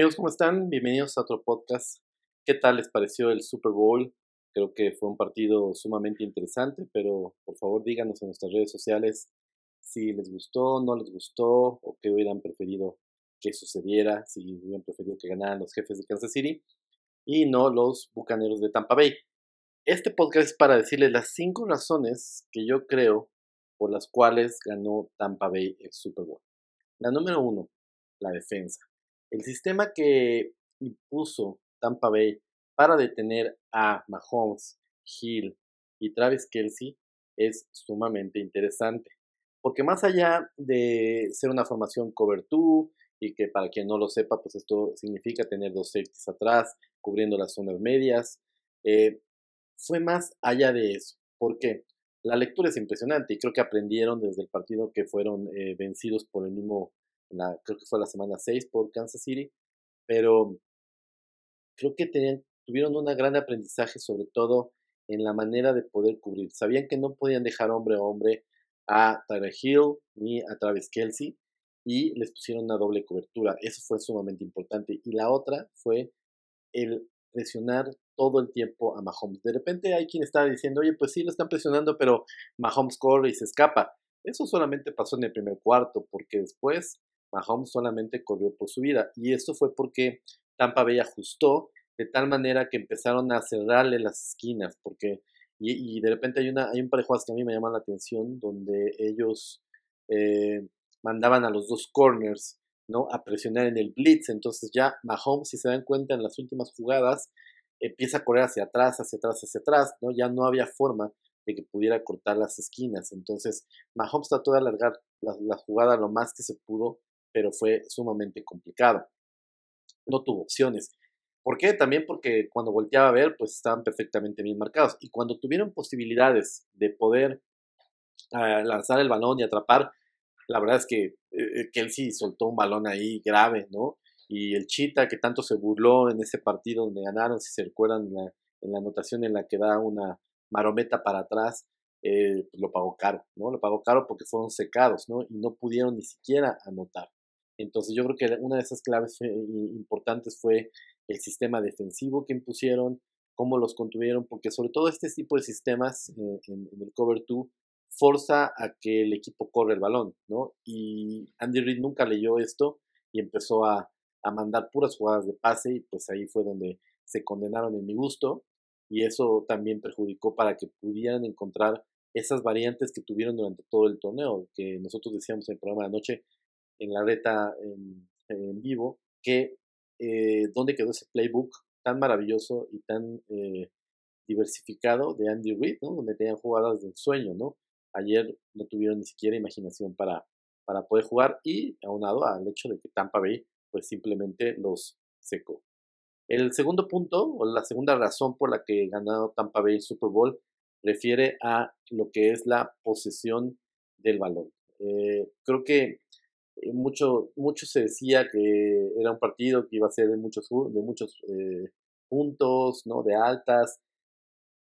Amigos, ¿cómo están? Bienvenidos a otro podcast. ¿Qué tal les pareció el Super Bowl? Creo que fue un partido sumamente interesante, pero por favor díganos en nuestras redes sociales si les gustó, no les gustó o qué hubieran preferido que sucediera, si hubieran preferido que ganaran los jefes de Kansas City y no los bucaneros de Tampa Bay. Este podcast es para decirles las cinco razones que yo creo por las cuales ganó Tampa Bay el Super Bowl. La número uno, la defensa. El sistema que impuso Tampa Bay para detener a Mahomes, Hill y Travis Kelsey es sumamente interesante. Porque más allá de ser una formación cover 2 y que para quien no lo sepa, pues esto significa tener dos safeties atrás, cubriendo las zonas medias, eh, fue más allá de eso. ¿Por qué? La lectura es impresionante y creo que aprendieron desde el partido que fueron eh, vencidos por el mismo creo que fue la semana 6 por Kansas City, pero creo que tuvieron un gran aprendizaje sobre todo en la manera de poder cubrir. Sabían que no podían dejar hombre a hombre a Tyler Hill ni a Travis Kelsey y les pusieron una doble cobertura. Eso fue sumamente importante. Y la otra fue el presionar todo el tiempo a Mahomes. De repente hay quien está diciendo, oye, pues sí, lo están presionando, pero Mahomes corre y se escapa. Eso solamente pasó en el primer cuarto, porque después Mahomes solamente corrió por su vida. Y esto fue porque Tampa Bay ajustó de tal manera que empezaron a cerrarle las esquinas, porque y, de repente hay, una, hay un par de jugadas que a mí me llaman la atención, donde ellos eh, mandaban a los dos corners ¿no? a presionar en el blitz. Entonces ya Mahomes, si se dan cuenta en las últimas jugadas, empieza a correr hacia atrás, hacia atrás, hacia atrás, ¿no? Ya no había forma de que pudiera cortar las esquinas. Entonces Mahomes trató de alargar la, la jugada lo más que se pudo pero fue sumamente complicado. No tuvo opciones. ¿Por qué? También porque cuando volteaba a ver, pues estaban perfectamente bien marcados. Y cuando tuvieron posibilidades de poder ah, lanzar el balón y atrapar, la verdad es que eh, Kelsey soltó un balón ahí grave, ¿no? Y el Chita, que tanto se burló en ese partido donde ganaron, si se recuerdan en la, anotación en la que da una marometa para atrás, eh, lo pagó caro, ¿no? Lo pagó caro porque fueron secados, ¿no? Y no pudieron ni siquiera anotar. Entonces yo creo que una de esas claves importantes fue el sistema defensivo que impusieron, cómo los contuvieron, porque sobre todo este tipo de sistemas eh, en, el cover 2 forza a que el equipo corre el balón, ¿no? Y Andy Reid nunca leyó esto y empezó a, a mandar puras jugadas de pase y pues ahí fue donde se condenaron en mi gusto y eso también perjudicó para que pudieran encontrar esas variantes que tuvieron durante todo el torneo, que nosotros decíamos en el programa de anoche, en la reta en, vivo, que eh, dónde quedó ese playbook tan maravilloso y tan eh, diversificado de Andy Reid, ¿no? Donde tenían jugadas del sueño, ¿no? Ayer no tuvieron ni siquiera imaginación para, para poder jugar y aunado al hecho de que Tampa Bay pues simplemente los secó. El segundo punto, o la segunda razón por la que ganó Tampa Bay Super Bowl, refiere a lo que es la posesión del balón. Eh, creo que mucho, mucho se decía que era un partido que iba a ser de muchos, de muchos eh, puntos, ¿no? De altas.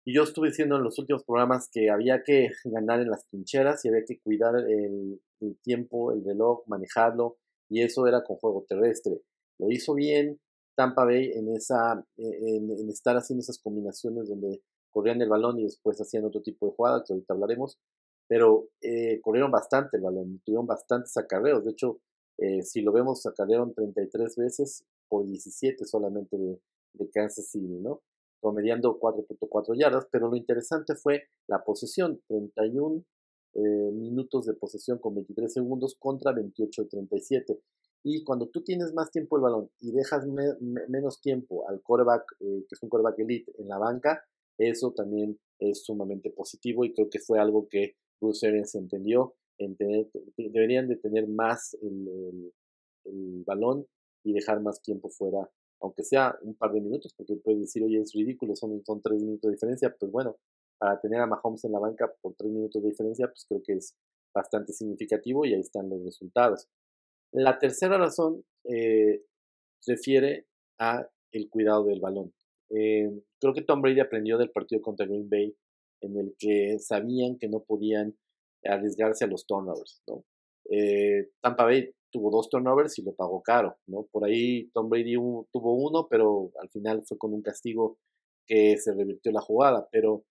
Y yo estuve diciendo en los últimos programas que había que ganar en las trincheras y había que cuidar el, tiempo, el reloj, manejarlo, y eso era con juego terrestre. Lo hizo bien Tampa Bay en, esa, en, en estar haciendo esas combinaciones donde corrían el balón y después hacían otro tipo de jugadas, que ahorita hablaremos pero eh, corrieron bastante el balón, tuvieron bastantes acarreos. De hecho, eh, si lo vemos, acarrearon 33 veces por 17 solamente de, Kansas City, ¿no? Promediando 4.4 yardas, pero lo interesante fue la posesión, 31 eh, minutos de posesión con 23 segundos contra 28 de 37. Y cuando tú tienes más tiempo el balón y dejas menos tiempo al quarterback, que es un quarterback elite, en la banca, eso también es sumamente positivo y creo que fue algo que Bruce entendió, en deberían de tener más el, balón y dejar más tiempo fuera, aunque sea un par de minutos, porque puedes decir, oye, es ridículo, son, son tres minutos de diferencia, pues bueno, para tener a Mahomes en la banca por tres minutos de diferencia, pues creo que es bastante significativo y ahí están los resultados. La tercera razón eh, refiere a el cuidado del balón. Eh, creo que Tom Brady aprendió del partido contra Green Bay en el que sabían que no podían arriesgarse a los turnovers, ¿no? Eh, Tampa Bay tuvo dos turnovers y lo pagó caro, ¿no? Por ahí Tom Brady tuvo uno, pero al final fue con un castigo que se revirtió la jugada, pero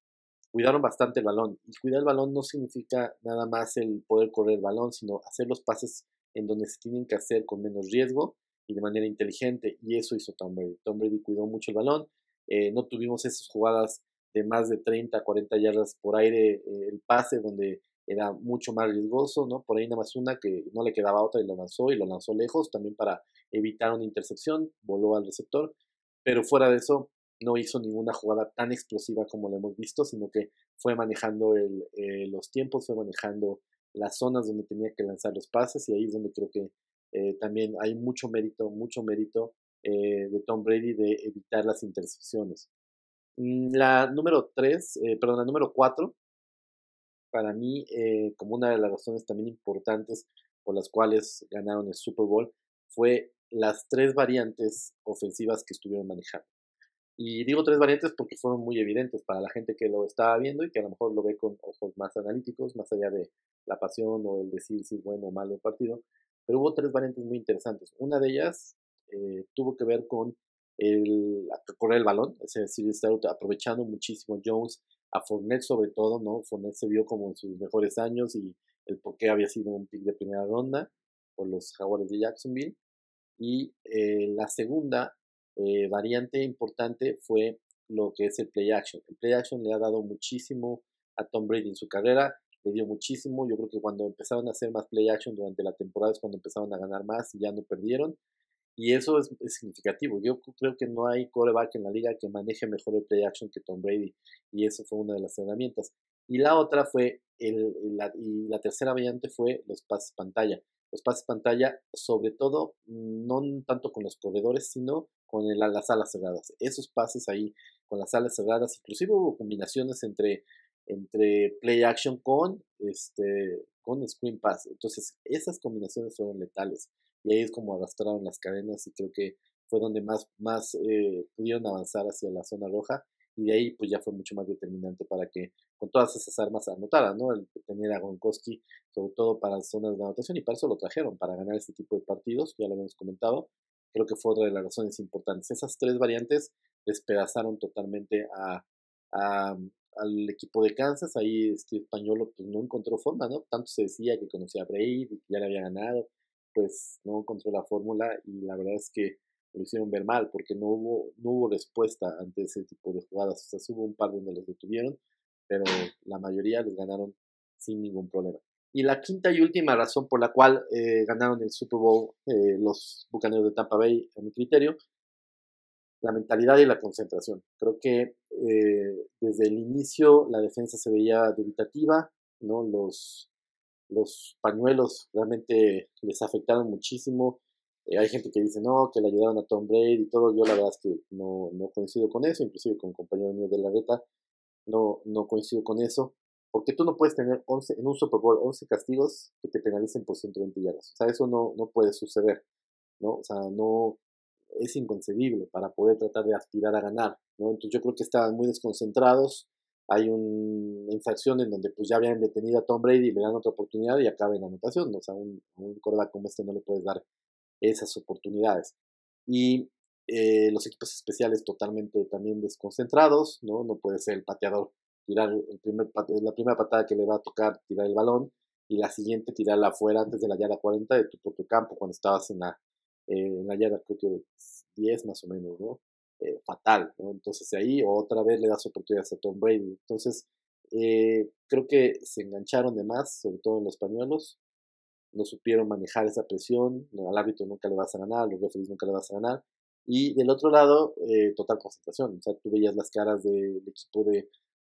cuidaron bastante el balón. Y cuidar el balón no significa nada más el poder correr el balón, sino hacer los pases en donde se tienen que hacer con menos riesgo y de manera inteligente. Y eso hizo Tom Brady. Tom Brady cuidó mucho el balón. Eh, no tuvimos esas jugadas de más de 30, 40 yardas por aire, eh, el pase donde era mucho más riesgoso, ¿no? Por ahí nada más una que no le quedaba otra y lo lanzó y lo lanzó lejos también para evitar una intercepción, voló al receptor, pero fuera de eso no hizo ninguna jugada tan explosiva como lo hemos visto, sino que fue manejando el, eh, los tiempos, fue manejando las zonas donde tenía que lanzar los pases y ahí es donde creo que eh, también hay mucho mérito, mucho mérito eh, de Tom Brady de evitar las intercepciones. Mm, la número 3, perdón, la número 4 para mí eh, como una de las razones también importantes por las cuales ganaron el Super Bowl fue las tres variantes ofensivas que estuvieron manejando. Y digo tres variantes porque fueron muy evidentes para la gente que lo estaba viendo y que a lo mejor lo ve con ojos más analíticos, más allá de la pasión o el decir si es bueno o malo el partido. Pero hubo tres variantes muy interesantes. Una de ellas eh, tuvo que ver con el correr el balón, es decir, estar aprovechando muchísimo Jones a Fournette sobre todo, ¿no? Fournette se vio como en sus mejores años y el por qué había sido un pick de primera ronda por los Jaguars de Jacksonville. Y eh, la segunda eh, variante importante fue lo que es el play action. El play action le ha dado muchísimo a Tom Brady en su carrera, le dio muchísimo. Yo creo que cuando empezaron a hacer más play action durante la temporada es cuando empezaron a ganar más y ya no perdieron. Y eso es, significativo. Yo creo que no hay coreback en la liga que maneje mejor el play action que Tom Brady. Y eso fue una de las herramientas. Y la otra fue, el, la, y la tercera variante fue los pases pantalla. Los pases pantalla, sobre todo, no tanto con los corredores, sino con las alas cerradas. Esos pases ahí con las alas cerradas, inclusive hubo combinaciones entre, entre play action con, este, con screen pass. Entonces, esas combinaciones fueron letales y ahí es como arrastraron las cadenas y creo que fue donde más, más eh, pudieron avanzar hacia la zona roja y de ahí pues ya fue mucho más determinante para que con todas esas armas anotaran, ¿no? El tener a Gronkowski sobre todo para zonas de anotación y para eso lo trajeron, para ganar este tipo de partidos, ya lo habíamos comentado, creo que fue otra de las razones importantes. Esas tres variantes despedazaron totalmente a, al equipo de Kansas, ahí este español pues no encontró forma, ¿no? Tanto se decía que conocía a Brady, que ya le había ganado, pues no encontró la fórmula y la verdad es que lo hicieron ver mal porque no hubo, no hubo respuesta ante ese tipo de jugadas. O sea, hubo un par donde los detuvieron, pero la mayoría les ganaron sin ningún problema. Y la quinta y última razón por la cual eh, ganaron el Super Bowl eh, los Bucaneros de Tampa Bay, a mi criterio, la mentalidad y la concentración. Creo que eh, desde el inicio la defensa se veía dubitativa, ¿no? Los, los pañuelos realmente les afectaron muchísimo. Eh, hay gente que dice, no, que le ayudaron a Tom Brady y todo. Yo la verdad es que no, no coincido con eso, inclusive con compañeros míos de la reta, no, no coincido con eso. Porque tú no puedes tener 11, en un Super Bowl 11 castigos que te penalicen por 120 yardas. O sea, eso no, no puede suceder. ¿no? O sea, no es inconcebible para poder tratar de aspirar a ganar. ¿no? Entonces yo creo que estaban muy desconcentrados hay una infracción en donde pues ya habían detenido a Tom Brady y le dan otra oportunidad y acaba en anotación. O sea, un, un como este no le puedes dar esas oportunidades. Y eh, los equipos especiales totalmente también desconcentrados, ¿no? No puede ser el pateador tirar el primer, la primera patada que le va a tocar, tirar el balón, y la siguiente tirarla afuera antes de la yarda 40 de tu propio campo, cuando estabas en la, eh, en la yarda creo que 10 más o menos, ¿no? Eh, fatal. Entonces ahí otra vez le das oportunidades a Tom Brady. Entonces eh, creo que se engancharon de más, sobre todo en los pañuelos, no supieron manejar esa presión, al árbitro nunca le vas a ganar, los referees nunca le vas a ganar. Y del otro lado, eh, total concentración. O sea, tú veías las caras del equipo de,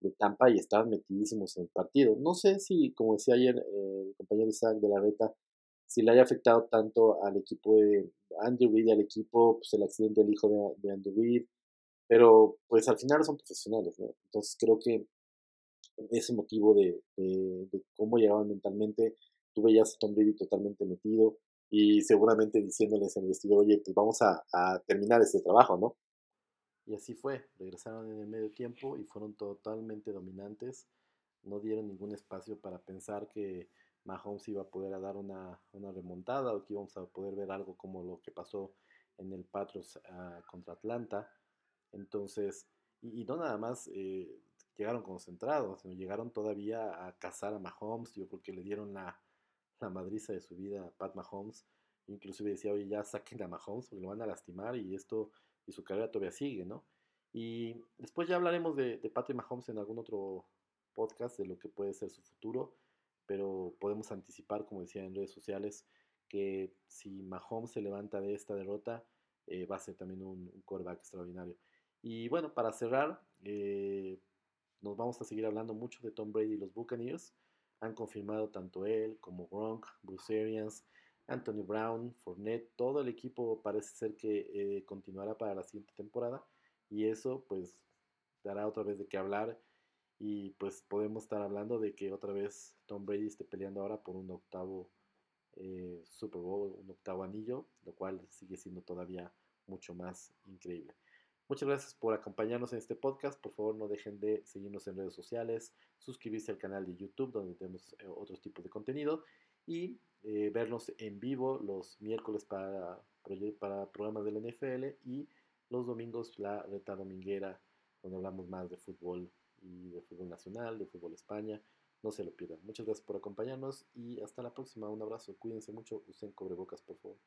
de, Tampa y estaban metidísimos en el partido. No sé si, como decía ayer el compañero Isaac de la Reta, si le haya afectado tanto al equipo de Andrew Reid, al equipo, pues el accidente del hijo de, de Andrew Reid, pero pues al final son profesionales, ¿no? Entonces creo que ese motivo de, de, cómo llegaban mentalmente, tú veías a Tom Brady totalmente metido y seguramente diciéndoles en el vestido, oye, pues vamos a, a terminar este trabajo, ¿no? Y así fue, regresaron en el medio tiempo y fueron totalmente dominantes, no dieron ningún espacio para pensar que Mahomes iba a poder dar una, remontada o que íbamos a poder ver algo como lo que pasó en el Patriots ah, contra Atlanta. Entonces, y, no nada más eh, llegaron concentrados, sino llegaron todavía a cazar a Mahomes. Yo creo que le dieron la, madriza de su vida a Pat Mahomes. Inclusive decía, oye, ya saquen a Mahomes porque lo van a lastimar y esto, y su carrera todavía sigue, ¿no? Y después ya hablaremos de, de Patrick Mahomes en algún otro podcast, de lo que puede ser su futuro, pero anticipar, como decía en redes sociales, que si Mahomes se levanta de esta derrota, eh, va a ser también un, un quarterback extraordinario. Y bueno, para cerrar, eh, nos vamos a seguir hablando mucho de Tom Brady y los Buccaneers. Han confirmado tanto él como Gronk, Bruce Arians, Anthony Brown, Fournette, todo el equipo parece ser que eh, continuará para la siguiente temporada y eso pues dará otra vez de qué hablar y pues podemos estar hablando de que otra vez Tom Brady esté peleando ahora por un octavo eh, Super Bowl, un octavo anillo, lo cual sigue siendo todavía mucho más increíble. Muchas gracias por acompañarnos en este podcast. Por favor, no dejen de seguirnos en redes sociales, suscribirse al canal de YouTube donde tenemos eh, otros tipos de contenido y eh, vernos en vivo los miércoles para, para programas del NFL y los domingos la reta dominguera donde hablamos más de fútbol y de fútbol nacional, de fútbol España. No se lo pierdan. Muchas gracias por acompañarnos y hasta la próxima. Un abrazo. Cuídense mucho. Usen cobrebocas, por favor.